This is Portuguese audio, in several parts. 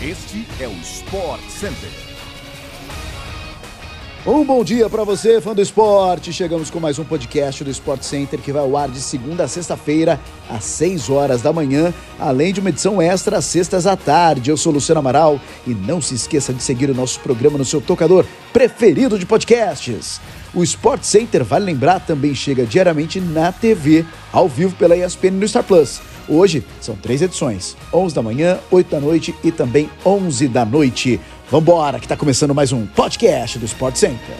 Este é o Sport Center. Um bom dia para você, fã do esporte. Chegamos com mais um podcast do Sport Center que vai ao ar de segunda a sexta-feira, às 6 horas da manhã, além de uma edição extra às sextas à tarde. Eu sou Luciano Amaral e não se esqueça de seguir o nosso programa no seu tocador preferido de podcasts. O Sport Center, vale lembrar, também chega diariamente na TV, ao vivo pela ESPN no Star Plus. Hoje são três edições: 11 da manhã, 8 da noite e também 11 da noite. Vambora, que está começando mais um podcast do Sport Center.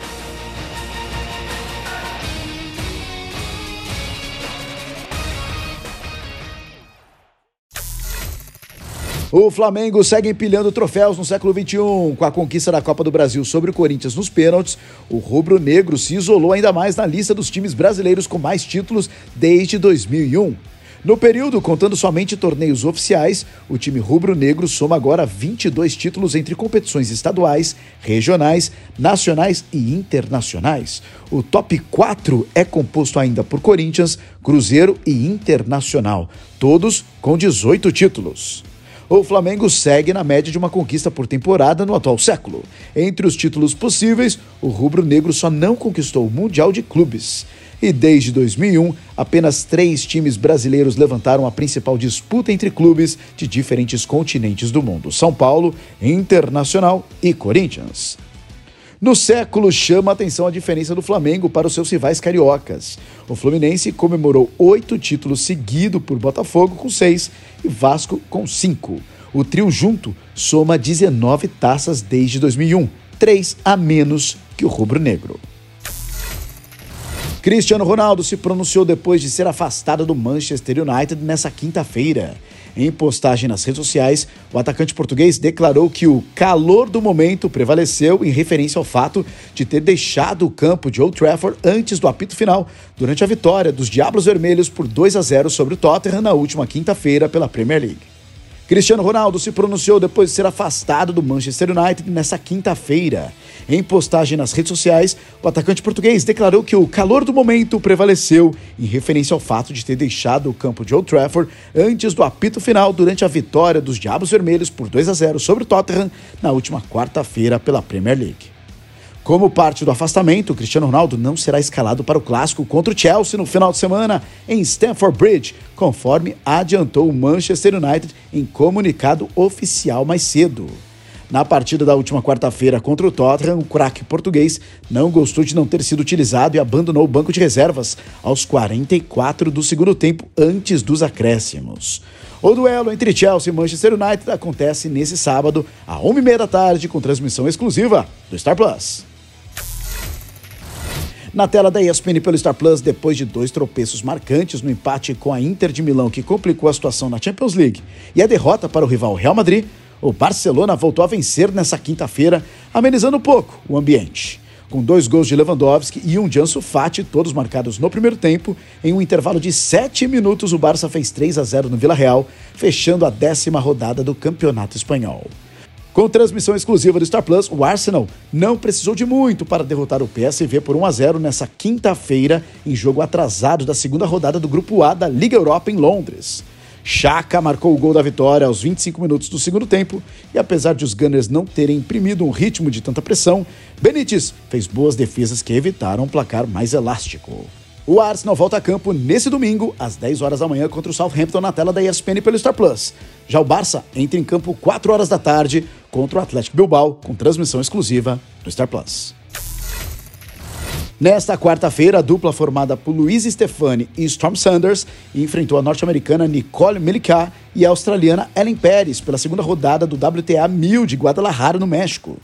O Flamengo segue empilhando troféus no século XXI. Com a conquista da Copa do Brasil sobre o Corinthians nos pênaltis, o rubro-negro se isolou ainda mais na lista dos times brasileiros com mais títulos desde 2001. No período, contando somente torneios oficiais, o time rubro-negro soma agora 22 títulos entre competições estaduais, regionais, nacionais e internacionais. O top 4 é composto ainda por Corinthians, Cruzeiro e Internacional, todos com 18 títulos. O Flamengo segue na média de uma conquista por temporada no atual século. Entre os títulos possíveis, o rubro-negro só não conquistou o Mundial de Clubes. E desde 2001, apenas três times brasileiros levantaram a principal disputa entre clubes de diferentes continentes do mundo: São Paulo, Internacional e Corinthians. No século, chama a atenção a diferença do Flamengo para os seus rivais cariocas. O Fluminense comemorou oito títulos seguido por Botafogo com seis e Vasco com cinco. O trio junto soma 19 taças desde 2001, três a menos que o rubro-negro. Cristiano Ronaldo se pronunciou depois de ser afastado do Manchester United nessa quinta-feira. Em postagem nas redes sociais, o atacante português declarou que o calor do momento prevaleceu em referência ao fato de ter deixado o campo de Old Trafford antes do apito final, durante a vitória dos Diablos Vermelhos por 2 a 0 sobre o Tottenham na última quinta-feira pela Premier League. Cristiano Ronaldo se pronunciou depois de ser afastado do Manchester United nessa quinta-feira. Em postagem nas redes sociais, o atacante português declarou que o calor do momento prevaleceu em referência ao fato de ter deixado o campo de Old Trafford antes do apito final durante a vitória dos Diabos Vermelhos por 2 a 0 sobre o Tottenham na última quarta-feira pela Premier League. Como parte do afastamento, Cristiano Ronaldo não será escalado para o clássico contra o Chelsea no final de semana em Stamford Bridge, conforme adiantou o Manchester United em comunicado oficial mais cedo. Na partida da última quarta-feira contra o Tottenham, o craque português não gostou de não ter sido utilizado e abandonou o banco de reservas aos 44 do segundo tempo antes dos acréscimos. O duelo entre Chelsea e Manchester United acontece nesse sábado, às 1h30 da tarde, com transmissão exclusiva do Star Plus. Na tela da ESPN pelo Star Plus, depois de dois tropeços marcantes no empate com a Inter de Milão, que complicou a situação na Champions League, e a derrota para o rival Real Madrid, o Barcelona voltou a vencer nessa quinta-feira, amenizando um pouco o ambiente. Com dois gols de Lewandowski e um de Ansu Fati, todos marcados no primeiro tempo, em um intervalo de sete minutos, o Barça fez 3 a 0 no Vila Real, fechando a décima rodada do Campeonato Espanhol. Com transmissão exclusiva do Star Plus, o Arsenal não precisou de muito para derrotar o PSV por 1 a 0 nessa quinta-feira, em jogo atrasado da segunda rodada do Grupo A da Liga Europa em Londres. Chaka marcou o gol da vitória aos 25 minutos do segundo tempo e apesar de os Gunners não terem imprimido um ritmo de tanta pressão, Benítez fez boas defesas que evitaram um placar mais elástico. O Arsenal volta a campo nesse domingo, às 10 horas da manhã, contra o Southampton na tela da ESPN pelo Star Plus. Já o Barça entra em campo 4 horas da tarde contra o Atlético Bilbao, com transmissão exclusiva do Star Plus. Nesta quarta-feira, a dupla formada por Luiz Stefani e Storm Sanders enfrentou a norte-americana Nicole Melicá e a australiana Ellen Pérez pela segunda rodada do WTA 1000 de Guadalajara, no México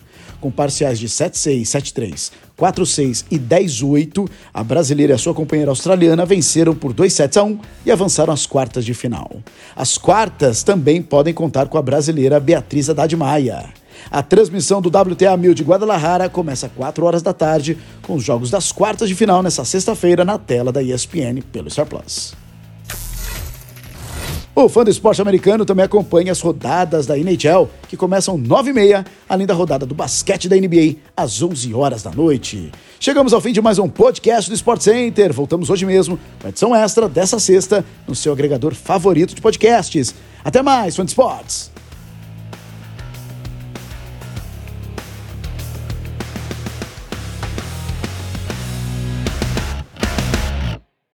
com parciais de 7-6, 7-3, 4-6 e 10-8, a brasileira e a sua companheira australiana venceram por 2 sets a 1 e avançaram às quartas de final. As quartas também podem contar com a brasileira Beatriz Haddad Maia. A transmissão do WTA 1000 de Guadalajara começa às 4 horas da tarde, com os jogos das quartas de final nesta sexta-feira na tela da ESPN pelo Star Plus. O fã do esporte americano também acompanha as rodadas da NHL, que começam 9h30, além da rodada do basquete da NBA, às 11 horas da noite. Chegamos ao fim de mais um podcast do Sport Center. Voltamos hoje mesmo com a edição extra dessa sexta no seu agregador favorito de podcasts. Até mais, fã de esportes!